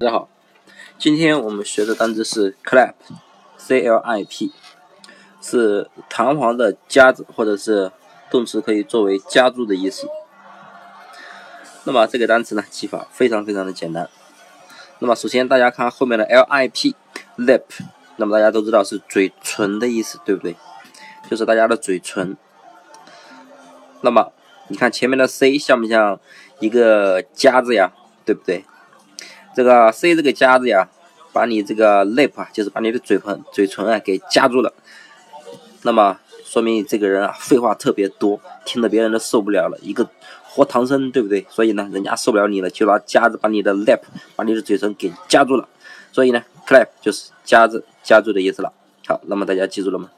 大家好，今天我们学的单词是 clap，c l i p，是弹簧的夹子，或者是动词可以作为夹住的意思。那么这个单词呢，记法非常非常的简单。那么首先大家看后面的 l i p，lip，那么大家都知道是嘴唇的意思，对不对？就是大家的嘴唇。那么你看前面的 c 像不像一个夹子呀？对不对？这个 C 这个夹子呀，把你这个 lip 啊，就是把你的嘴唇嘴唇啊给夹住了。那么说明你这个人啊，废话特别多，听得别人都受不了了，一个活唐僧，对不对？所以呢，人家受不了你了，就拿夹子把你的 lip，把你的嘴唇给夹住了。所以呢，clap 就是夹子夹住的意思了。好，那么大家记住了吗？